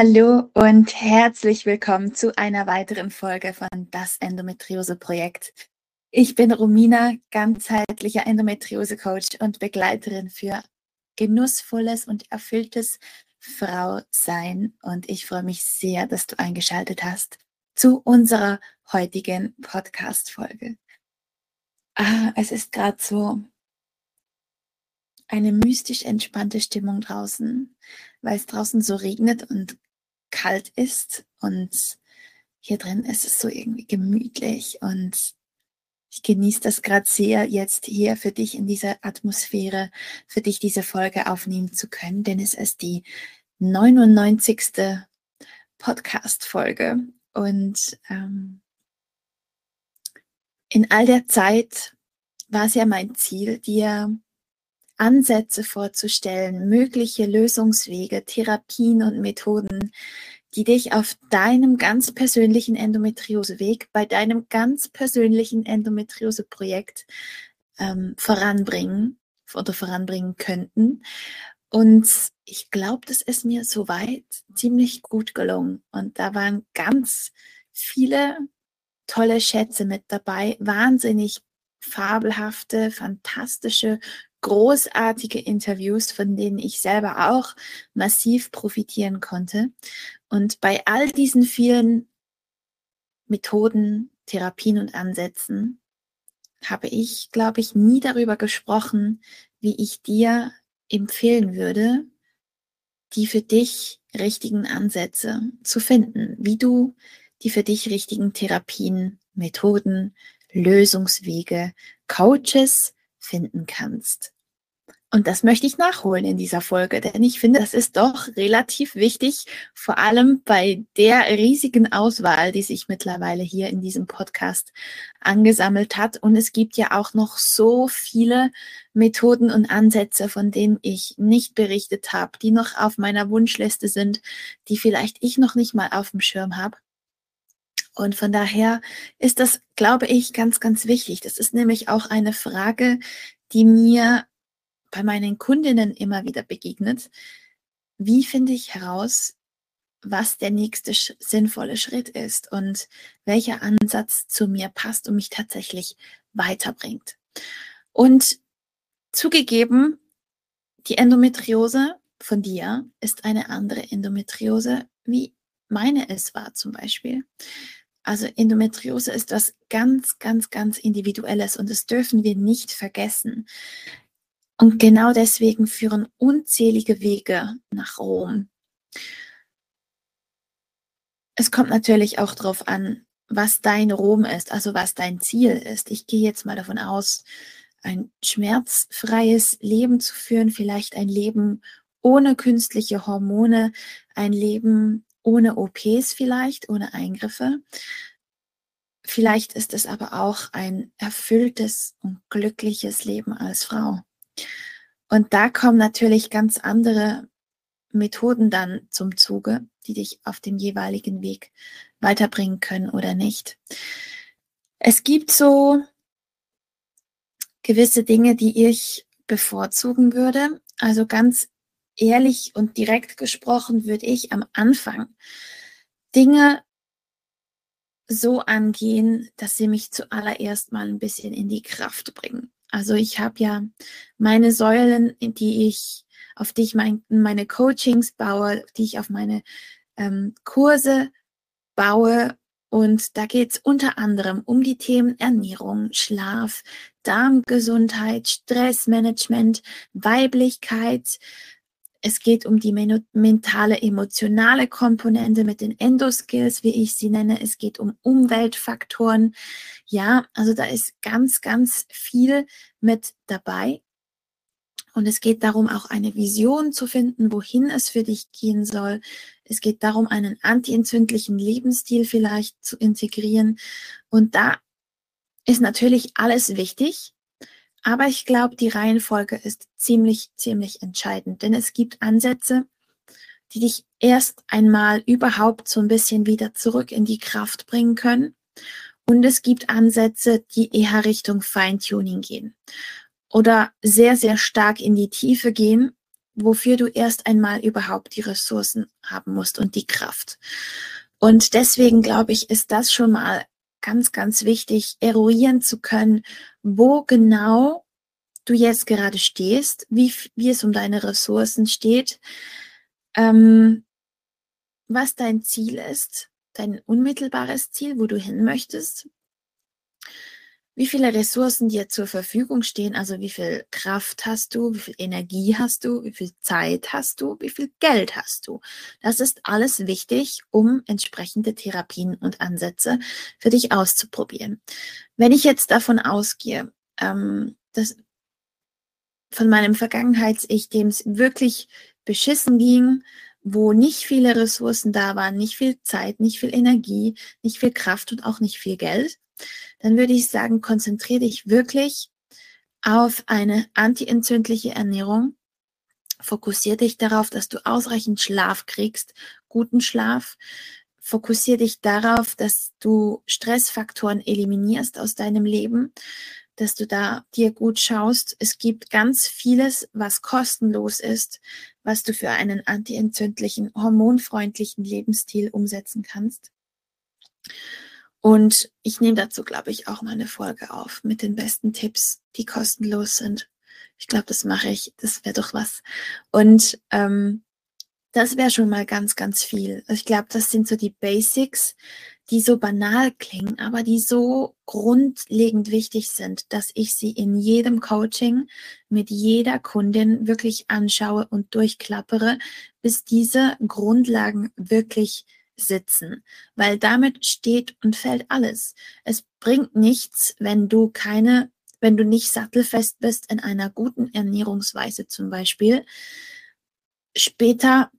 Hallo und herzlich willkommen zu einer weiteren Folge von Das Endometriose Projekt. Ich bin Romina, ganzheitlicher Endometriose-Coach und Begleiterin für genussvolles und erfülltes Frausein. Und ich freue mich sehr, dass du eingeschaltet hast zu unserer heutigen Podcast-Folge. Ah, es ist gerade so eine mystisch entspannte Stimmung draußen, weil es draußen so regnet und kalt ist und hier drin ist es so irgendwie gemütlich und ich genieße das gerade sehr, jetzt hier für dich in dieser Atmosphäre, für dich diese Folge aufnehmen zu können, denn es ist die 99. Podcast-Folge und ähm, in all der Zeit war es ja mein Ziel, dir Ansätze vorzustellen, mögliche Lösungswege, Therapien und Methoden, die dich auf deinem ganz persönlichen Endometrioseweg, bei deinem ganz persönlichen Endometriose-Projekt ähm, voranbringen oder voranbringen könnten. Und ich glaube, das ist mir soweit ziemlich gut gelungen. Und da waren ganz viele tolle Schätze mit dabei, wahnsinnig fabelhafte, fantastische großartige Interviews, von denen ich selber auch massiv profitieren konnte. Und bei all diesen vielen Methoden, Therapien und Ansätzen habe ich, glaube ich, nie darüber gesprochen, wie ich dir empfehlen würde, die für dich richtigen Ansätze zu finden, wie du die für dich richtigen Therapien, Methoden, Lösungswege, Coaches, finden kannst. Und das möchte ich nachholen in dieser Folge, denn ich finde, das ist doch relativ wichtig, vor allem bei der riesigen Auswahl, die sich mittlerweile hier in diesem Podcast angesammelt hat. Und es gibt ja auch noch so viele Methoden und Ansätze, von denen ich nicht berichtet habe, die noch auf meiner Wunschliste sind, die vielleicht ich noch nicht mal auf dem Schirm habe. Und von daher ist das, glaube ich, ganz, ganz wichtig. Das ist nämlich auch eine Frage, die mir bei meinen Kundinnen immer wieder begegnet. Wie finde ich heraus, was der nächste sinnvolle Schritt ist und welcher Ansatz zu mir passt und mich tatsächlich weiterbringt? Und zugegeben, die Endometriose von dir ist eine andere Endometriose, wie meine es war zum Beispiel. Also Endometriose ist was ganz, ganz, ganz Individuelles und das dürfen wir nicht vergessen. Und genau deswegen führen unzählige Wege nach Rom. Es kommt natürlich auch darauf an, was dein Rom ist, also was dein Ziel ist. Ich gehe jetzt mal davon aus, ein schmerzfreies Leben zu führen, vielleicht ein Leben ohne künstliche Hormone, ein Leben ohne OPs vielleicht, ohne Eingriffe. Vielleicht ist es aber auch ein erfülltes und glückliches Leben als Frau. Und da kommen natürlich ganz andere Methoden dann zum Zuge, die dich auf dem jeweiligen Weg weiterbringen können oder nicht. Es gibt so gewisse Dinge, die ich bevorzugen würde. Also ganz ehrlich und direkt gesprochen würde ich am Anfang Dinge so angehen, dass sie mich zuallererst mal ein bisschen in die Kraft bringen. Also ich habe ja meine Säulen, die ich, auf die ich mein, meine Coachings baue, die ich auf meine ähm, Kurse baue. Und da geht es unter anderem um die Themen Ernährung, Schlaf, Darmgesundheit, Stressmanagement, Weiblichkeit, es geht um die mentale, emotionale Komponente mit den Endoskills, wie ich sie nenne. Es geht um Umweltfaktoren. Ja, also da ist ganz, ganz viel mit dabei. Und es geht darum, auch eine Vision zu finden, wohin es für dich gehen soll. Es geht darum, einen antientzündlichen Lebensstil vielleicht zu integrieren. Und da ist natürlich alles wichtig. Aber ich glaube, die Reihenfolge ist ziemlich, ziemlich entscheidend, denn es gibt Ansätze, die dich erst einmal überhaupt so ein bisschen wieder zurück in die Kraft bringen können. Und es gibt Ansätze, die eher Richtung Feintuning gehen oder sehr, sehr stark in die Tiefe gehen, wofür du erst einmal überhaupt die Ressourcen haben musst und die Kraft. Und deswegen glaube ich, ist das schon mal ganz, ganz wichtig, eruieren zu können, wo genau du jetzt gerade stehst, wie, wie es um deine Ressourcen steht, ähm, was dein Ziel ist, dein unmittelbares Ziel, wo du hin möchtest, wie viele Ressourcen dir zur Verfügung stehen, also wie viel Kraft hast du, wie viel Energie hast du, wie viel Zeit hast du, wie viel Geld hast du. Das ist alles wichtig, um entsprechende Therapien und Ansätze für dich auszuprobieren. Wenn ich jetzt davon ausgehe, ähm, dass von meinem Vergangenheits-Ich, dem es wirklich beschissen ging, wo nicht viele Ressourcen da waren, nicht viel Zeit, nicht viel Energie, nicht viel Kraft und auch nicht viel Geld, dann würde ich sagen, konzentriere dich wirklich auf eine antientzündliche Ernährung. Fokussiere dich darauf, dass du ausreichend Schlaf kriegst, guten Schlaf. Fokussiere dich darauf, dass du Stressfaktoren eliminierst aus deinem Leben, dass du da dir gut schaust. Es gibt ganz vieles, was kostenlos ist, was du für einen antientzündlichen, hormonfreundlichen Lebensstil umsetzen kannst. Und ich nehme dazu, glaube ich, auch mal eine Folge auf mit den besten Tipps, die kostenlos sind. Ich glaube, das mache ich. Das wäre doch was. Und ähm, das wäre schon mal ganz, ganz viel. Also ich glaube, das sind so die Basics, die so banal klingen, aber die so grundlegend wichtig sind, dass ich sie in jedem Coaching mit jeder Kundin wirklich anschaue und durchklappere, bis diese Grundlagen wirklich sitzen, weil damit steht und fällt alles. Es bringt nichts, wenn du keine, wenn du nicht sattelfest bist in einer guten Ernährungsweise zum Beispiel, später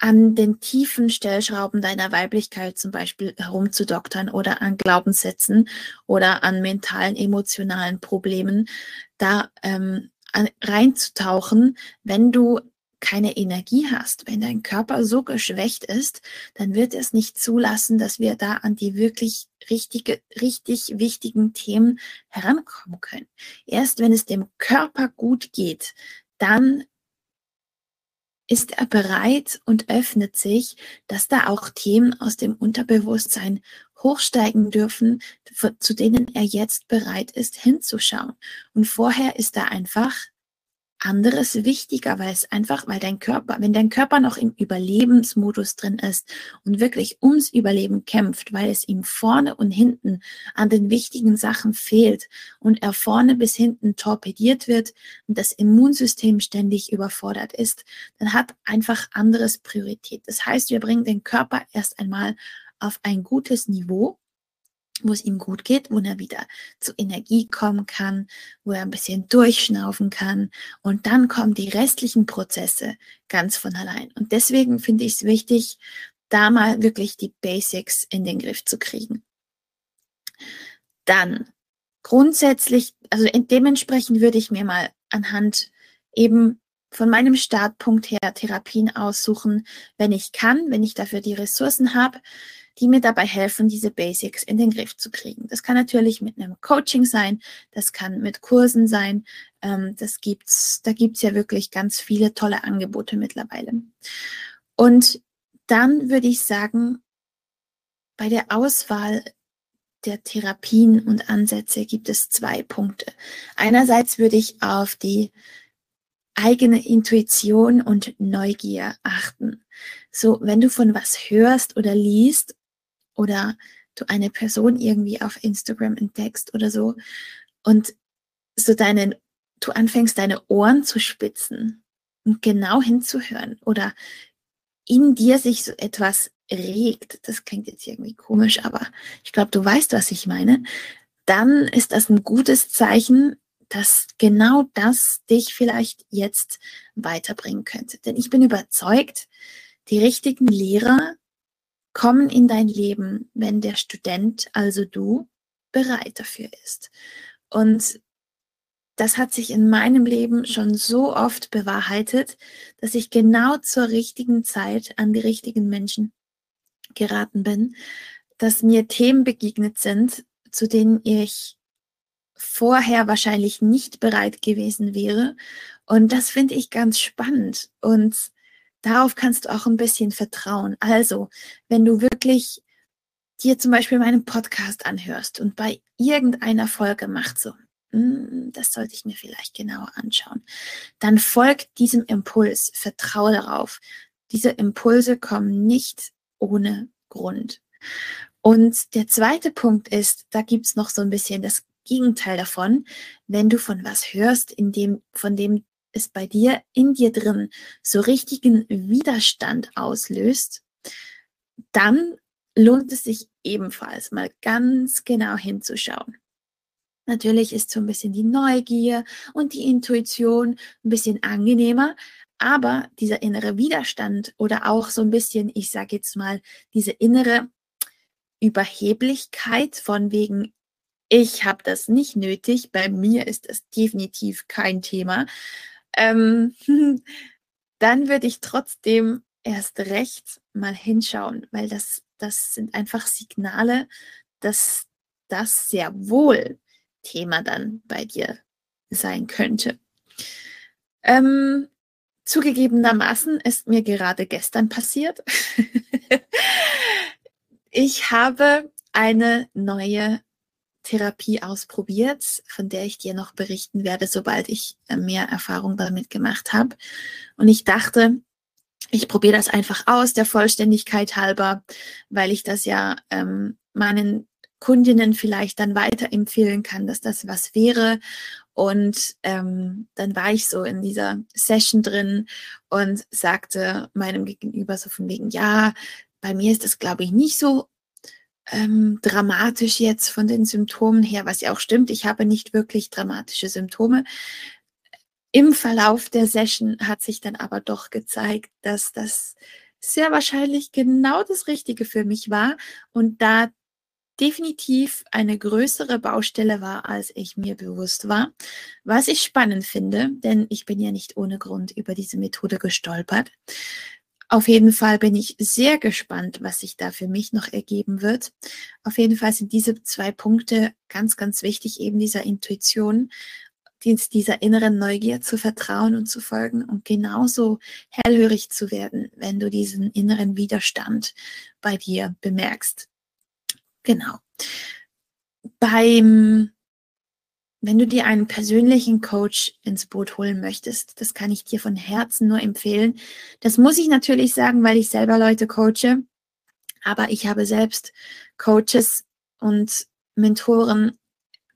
an den tiefen Stellschrauben deiner Weiblichkeit zum Beispiel herumzudoktern oder an Glaubenssätzen oder an mentalen, emotionalen Problemen da ähm, reinzutauchen, wenn du keine Energie hast, wenn dein Körper so geschwächt ist, dann wird es nicht zulassen, dass wir da an die wirklich richtige, richtig wichtigen Themen herankommen können. Erst wenn es dem Körper gut geht, dann ist er bereit und öffnet sich, dass da auch Themen aus dem Unterbewusstsein hochsteigen dürfen, zu denen er jetzt bereit ist hinzuschauen. Und vorher ist er einfach anderes wichtiger, weil es einfach, weil dein Körper, wenn dein Körper noch im Überlebensmodus drin ist und wirklich ums Überleben kämpft, weil es ihm vorne und hinten an den wichtigen Sachen fehlt und er vorne bis hinten torpediert wird und das Immunsystem ständig überfordert ist, dann hat einfach anderes Priorität. Das heißt, wir bringen den Körper erst einmal auf ein gutes Niveau wo es ihm gut geht, wo er wieder zu Energie kommen kann, wo er ein bisschen durchschnaufen kann. Und dann kommen die restlichen Prozesse ganz von allein. Und deswegen finde ich es wichtig, da mal wirklich die Basics in den Griff zu kriegen. Dann grundsätzlich, also dementsprechend würde ich mir mal anhand eben von meinem Startpunkt her Therapien aussuchen, wenn ich kann, wenn ich dafür die Ressourcen habe, die mir dabei helfen, diese Basics in den Griff zu kriegen. Das kann natürlich mit einem Coaching sein, das kann mit Kursen sein, ähm, das gibt's, da gibt's ja wirklich ganz viele tolle Angebote mittlerweile. Und dann würde ich sagen, bei der Auswahl der Therapien und Ansätze gibt es zwei Punkte. Einerseits würde ich auf die eigene Intuition und Neugier achten. So, wenn du von was hörst oder liest oder du eine Person irgendwie auf Instagram entdeckst oder so und so deinen, du anfängst deine Ohren zu spitzen und genau hinzuhören oder in dir sich so etwas regt, das klingt jetzt irgendwie komisch, aber ich glaube, du weißt, was ich meine, dann ist das ein gutes Zeichen, dass genau das dich vielleicht jetzt weiterbringen könnte. Denn ich bin überzeugt, die richtigen Lehrer kommen in dein Leben, wenn der Student, also du, bereit dafür ist. Und das hat sich in meinem Leben schon so oft bewahrheitet, dass ich genau zur richtigen Zeit an die richtigen Menschen geraten bin, dass mir Themen begegnet sind, zu denen ich vorher wahrscheinlich nicht bereit gewesen wäre. Und das finde ich ganz spannend. Und darauf kannst du auch ein bisschen vertrauen. Also, wenn du wirklich dir zum Beispiel meinen Podcast anhörst und bei irgendeiner Folge macht so, hm, das sollte ich mir vielleicht genauer anschauen, dann folgt diesem Impuls, vertraue darauf. Diese Impulse kommen nicht ohne Grund. Und der zweite Punkt ist, da gibt's noch so ein bisschen das Gegenteil davon, wenn du von was hörst, in dem, von dem es bei dir in dir drin so richtigen Widerstand auslöst, dann lohnt es sich ebenfalls mal ganz genau hinzuschauen. Natürlich ist so ein bisschen die Neugier und die Intuition ein bisschen angenehmer, aber dieser innere Widerstand oder auch so ein bisschen, ich sage jetzt mal, diese innere Überheblichkeit von wegen, ich habe das nicht nötig, bei mir ist das definitiv kein Thema, ähm, dann würde ich trotzdem erst recht mal hinschauen, weil das, das sind einfach Signale, dass das sehr wohl Thema dann bei dir sein könnte. Ähm, zugegebenermaßen ist mir gerade gestern passiert. ich habe eine neue Therapie ausprobiert, von der ich dir noch berichten werde, sobald ich äh, mehr Erfahrung damit gemacht habe. Und ich dachte, ich probiere das einfach aus, der Vollständigkeit halber, weil ich das ja ähm, meinen Kundinnen vielleicht dann weiterempfehlen kann, dass das was wäre. Und ähm, dann war ich so in dieser Session drin und sagte meinem Gegenüber so von wegen, ja, bei mir ist das, glaube ich, nicht so ähm, dramatisch jetzt von den Symptomen her, was ja auch stimmt. Ich habe nicht wirklich dramatische Symptome. Im Verlauf der Session hat sich dann aber doch gezeigt, dass das sehr wahrscheinlich genau das Richtige für mich war und da definitiv eine größere Baustelle war, als ich mir bewusst war. Was ich spannend finde, denn ich bin ja nicht ohne Grund über diese Methode gestolpert. Auf jeden Fall bin ich sehr gespannt, was sich da für mich noch ergeben wird. Auf jeden Fall sind diese zwei Punkte ganz, ganz wichtig, eben dieser Intuition, dieser inneren Neugier zu vertrauen und zu folgen und genauso hellhörig zu werden, wenn du diesen inneren Widerstand bei dir bemerkst. Genau. Beim wenn du dir einen persönlichen Coach ins Boot holen möchtest, das kann ich dir von Herzen nur empfehlen. Das muss ich natürlich sagen, weil ich selber Leute coache. Aber ich habe selbst Coaches und Mentoren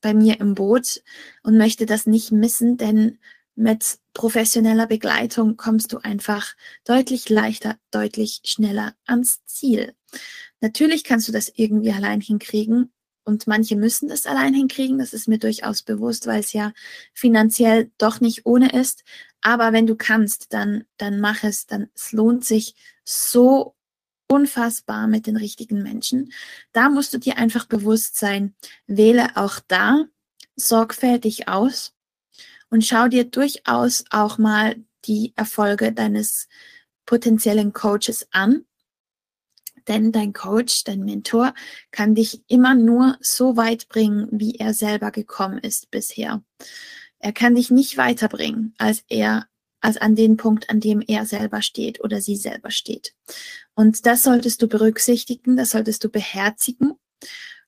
bei mir im Boot und möchte das nicht missen, denn mit professioneller Begleitung kommst du einfach deutlich leichter, deutlich schneller ans Ziel. Natürlich kannst du das irgendwie allein hinkriegen, und manche müssen es allein hinkriegen, das ist mir durchaus bewusst, weil es ja finanziell doch nicht ohne ist. Aber wenn du kannst, dann, dann mach es, dann es lohnt sich so unfassbar mit den richtigen Menschen. Da musst du dir einfach bewusst sein, wähle auch da sorgfältig aus und schau dir durchaus auch mal die Erfolge deines potenziellen Coaches an denn dein Coach, dein Mentor kann dich immer nur so weit bringen, wie er selber gekommen ist bisher. Er kann dich nicht weiterbringen, als er, als an den Punkt, an dem er selber steht oder sie selber steht. Und das solltest du berücksichtigen, das solltest du beherzigen.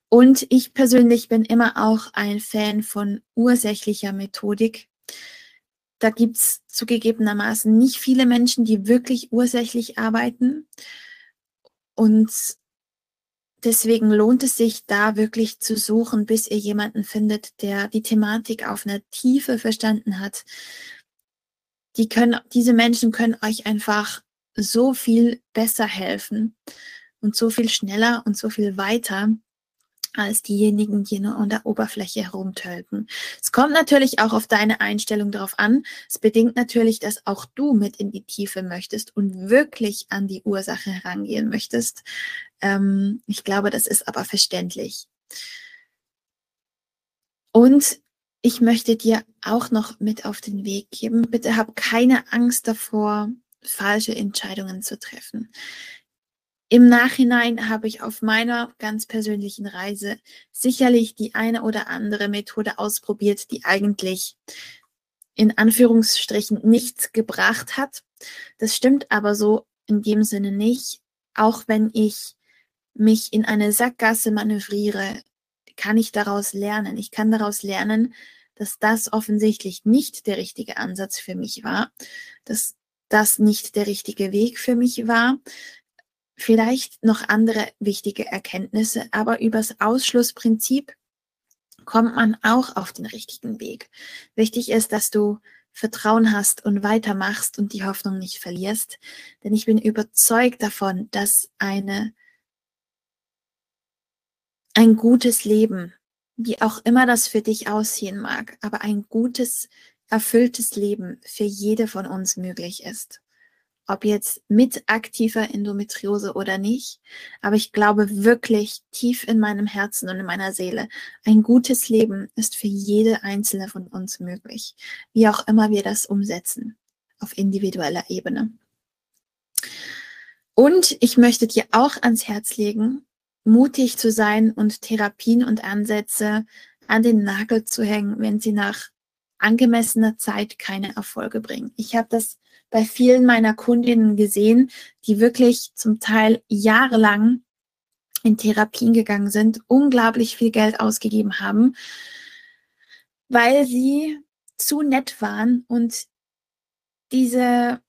Und ich persönlich bin immer auch ein Fan von ursächlicher Methodik. Da gibt's zugegebenermaßen nicht viele Menschen, die wirklich ursächlich arbeiten. Und deswegen lohnt es sich da wirklich zu suchen, bis ihr jemanden findet, der die Thematik auf einer Tiefe verstanden hat. Die können, diese Menschen können euch einfach so viel besser helfen und so viel schneller und so viel weiter, als diejenigen, die nur an der Oberfläche herumtölpen. Es kommt natürlich auch auf deine Einstellung darauf an. Es bedingt natürlich, dass auch du mit in die Tiefe möchtest und wirklich an die Ursache herangehen möchtest. Ähm, ich glaube, das ist aber verständlich. Und ich möchte dir auch noch mit auf den Weg geben. Bitte hab keine Angst davor, falsche Entscheidungen zu treffen. Im Nachhinein habe ich auf meiner ganz persönlichen Reise sicherlich die eine oder andere Methode ausprobiert, die eigentlich in Anführungsstrichen nichts gebracht hat. Das stimmt aber so in dem Sinne nicht. Auch wenn ich mich in eine Sackgasse manövriere, kann ich daraus lernen. Ich kann daraus lernen, dass das offensichtlich nicht der richtige Ansatz für mich war, dass das nicht der richtige Weg für mich war, vielleicht noch andere wichtige Erkenntnisse, aber übers Ausschlussprinzip kommt man auch auf den richtigen Weg. Wichtig ist, dass du Vertrauen hast und weitermachst und die Hoffnung nicht verlierst, denn ich bin überzeugt davon, dass eine ein gutes Leben, wie auch immer das für dich aussehen mag, aber ein gutes, erfülltes Leben für jede von uns möglich ist ob jetzt mit aktiver Endometriose oder nicht. Aber ich glaube wirklich tief in meinem Herzen und in meiner Seele, ein gutes Leben ist für jede einzelne von uns möglich, wie auch immer wir das umsetzen auf individueller Ebene. Und ich möchte dir auch ans Herz legen, mutig zu sein und Therapien und Ansätze an den Nagel zu hängen, wenn sie nach angemessener Zeit keine Erfolge bringen. Ich habe das bei vielen meiner Kundinnen gesehen, die wirklich zum Teil jahrelang in Therapien gegangen sind, unglaublich viel Geld ausgegeben haben, weil sie zu nett waren und diese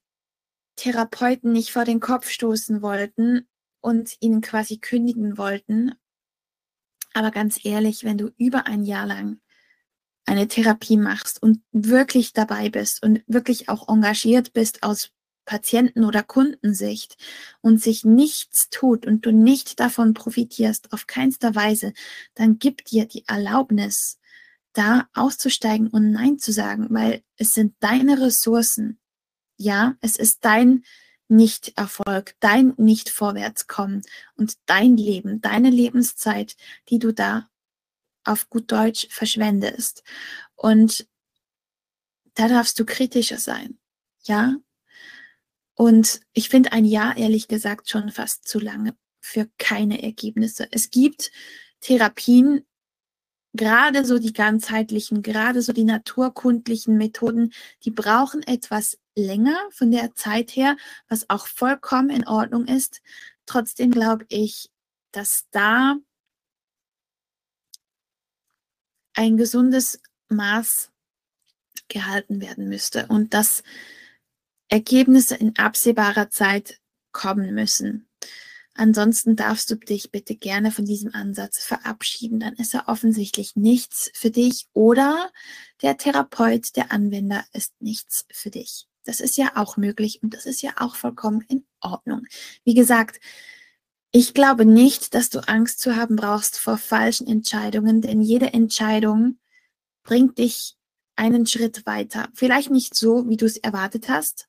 Therapeuten nicht vor den Kopf stoßen wollten und ihnen quasi kündigen wollten. Aber ganz ehrlich, wenn du über ein Jahr lang eine Therapie machst und wirklich dabei bist und wirklich auch engagiert bist aus Patienten- oder Kundensicht und sich nichts tut und du nicht davon profitierst, auf keinster Weise, dann gib dir die Erlaubnis, da auszusteigen und Nein zu sagen, weil es sind deine Ressourcen. Ja, es ist dein Nicht-Erfolg, dein Nicht-Vorwärtskommen und dein Leben, deine Lebenszeit, die du da auf gut Deutsch verschwendest. Und da darfst du kritischer sein. Ja? Und ich finde ein Jahr ehrlich gesagt schon fast zu lange für keine Ergebnisse. Es gibt Therapien, gerade so die ganzheitlichen, gerade so die naturkundlichen Methoden, die brauchen etwas länger von der Zeit her, was auch vollkommen in Ordnung ist. Trotzdem glaube ich, dass da ein gesundes Maß gehalten werden müsste und dass Ergebnisse in absehbarer Zeit kommen müssen. Ansonsten darfst du dich bitte gerne von diesem Ansatz verabschieden. Dann ist er offensichtlich nichts für dich oder der Therapeut, der Anwender ist nichts für dich. Das ist ja auch möglich und das ist ja auch vollkommen in Ordnung. Wie gesagt, ich glaube nicht, dass du Angst zu haben brauchst vor falschen Entscheidungen, denn jede Entscheidung bringt dich einen Schritt weiter. Vielleicht nicht so, wie du es erwartet hast,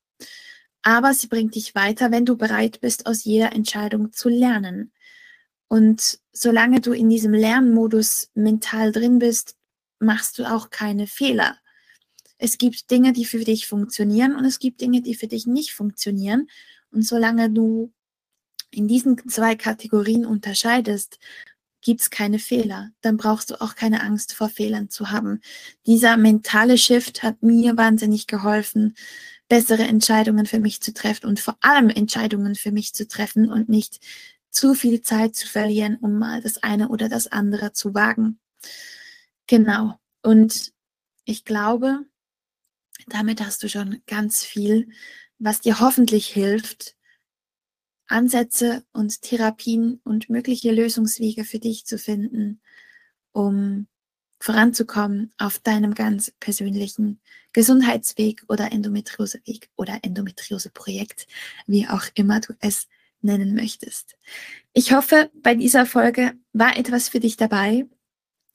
aber sie bringt dich weiter, wenn du bereit bist, aus jeder Entscheidung zu lernen. Und solange du in diesem Lernmodus mental drin bist, machst du auch keine Fehler. Es gibt Dinge, die für dich funktionieren und es gibt Dinge, die für dich nicht funktionieren. Und solange du in diesen zwei Kategorien unterscheidest, gibt es keine Fehler. Dann brauchst du auch keine Angst vor Fehlern zu haben. Dieser mentale Shift hat mir wahnsinnig geholfen, bessere Entscheidungen für mich zu treffen und vor allem Entscheidungen für mich zu treffen und nicht zu viel Zeit zu verlieren, um mal das eine oder das andere zu wagen. Genau. Und ich glaube, damit hast du schon ganz viel, was dir hoffentlich hilft, Ansätze und Therapien und mögliche Lösungswege für dich zu finden, um voranzukommen auf deinem ganz persönlichen Gesundheitsweg oder Endometrioseweg oder Endometrioseprojekt, wie auch immer du es nennen möchtest. Ich hoffe, bei dieser Folge war etwas für dich dabei.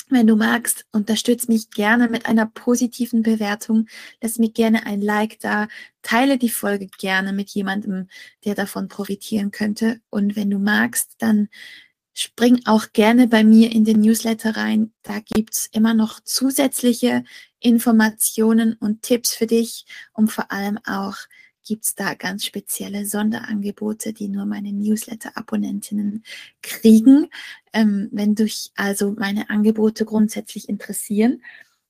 Wenn du magst, unterstütze mich gerne mit einer positiven Bewertung. Lass mir gerne ein Like da. Teile die Folge gerne mit jemandem, der davon profitieren könnte. Und wenn du magst, dann spring auch gerne bei mir in den Newsletter rein. Da gibt's immer noch zusätzliche Informationen und Tipps für dich, um vor allem auch gibt's da ganz spezielle Sonderangebote, die nur meine Newsletter-Abonnentinnen kriegen. Ähm, wenn dich also meine Angebote grundsätzlich interessieren,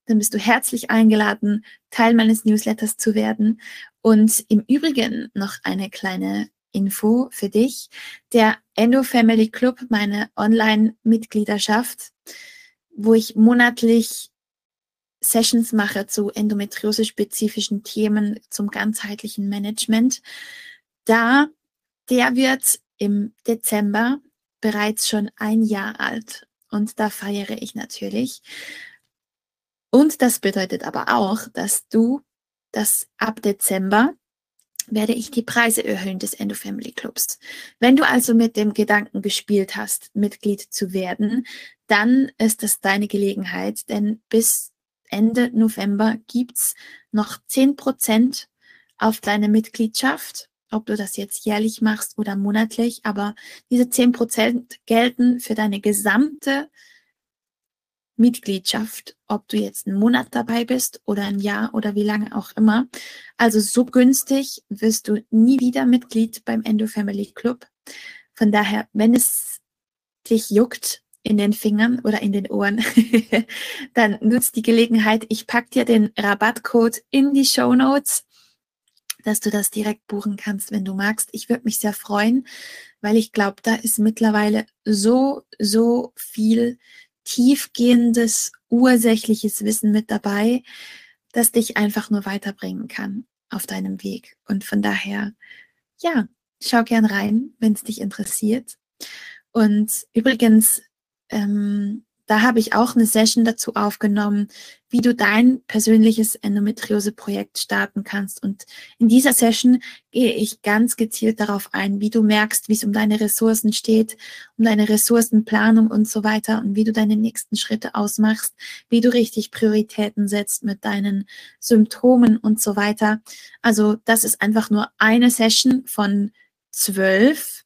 dann bist du herzlich eingeladen, Teil meines Newsletters zu werden. Und im Übrigen noch eine kleine Info für dich. Der Endo Family Club, meine Online-Mitgliedschaft, wo ich monatlich Sessions mache zu endometriose-spezifischen Themen zum ganzheitlichen Management. Da, der wird im Dezember bereits schon ein Jahr alt und da feiere ich natürlich. Und das bedeutet aber auch, dass du das ab Dezember werde ich die Preise erhöhen des Endo Family Clubs. Wenn du also mit dem Gedanken gespielt hast, Mitglied zu werden, dann ist das deine Gelegenheit, denn bis Ende November gibt's noch zehn Prozent auf deine Mitgliedschaft, ob du das jetzt jährlich machst oder monatlich, aber diese zehn Prozent gelten für deine gesamte Mitgliedschaft, ob du jetzt einen Monat dabei bist oder ein Jahr oder wie lange auch immer. Also so günstig wirst du nie wieder Mitglied beim Endo Family Club. Von daher, wenn es dich juckt, in den Fingern oder in den Ohren, dann nutzt die Gelegenheit. Ich pack dir den Rabattcode in die Show Notes, dass du das direkt buchen kannst, wenn du magst. Ich würde mich sehr freuen, weil ich glaube, da ist mittlerweile so, so viel tiefgehendes, ursächliches Wissen mit dabei, das dich einfach nur weiterbringen kann auf deinem Weg. Und von daher, ja, schau gern rein, wenn es dich interessiert. Und übrigens, ähm, da habe ich auch eine Session dazu aufgenommen, wie du dein persönliches Endometriose-Projekt starten kannst. Und in dieser Session gehe ich ganz gezielt darauf ein, wie du merkst, wie es um deine Ressourcen steht, um deine Ressourcenplanung und so weiter und wie du deine nächsten Schritte ausmachst, wie du richtig Prioritäten setzt mit deinen Symptomen und so weiter. Also das ist einfach nur eine Session von zwölf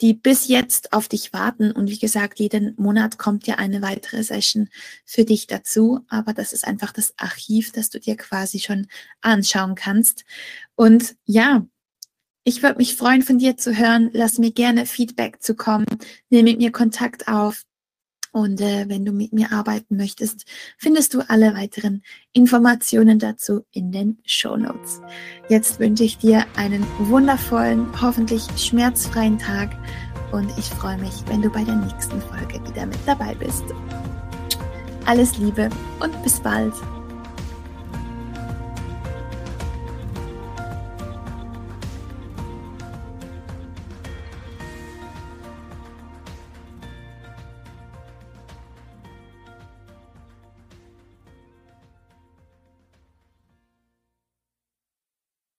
die bis jetzt auf dich warten. Und wie gesagt, jeden Monat kommt ja eine weitere Session für dich dazu. Aber das ist einfach das Archiv, das du dir quasi schon anschauen kannst. Und ja, ich würde mich freuen, von dir zu hören. Lass mir gerne Feedback zu kommen. Nimm mit mir Kontakt auf. Und äh, wenn du mit mir arbeiten möchtest, findest du alle weiteren Informationen dazu in den Show Notes. Jetzt wünsche ich dir einen wundervollen, hoffentlich schmerzfreien Tag und ich freue mich, wenn du bei der nächsten Folge wieder mit dabei bist. Alles Liebe und bis bald.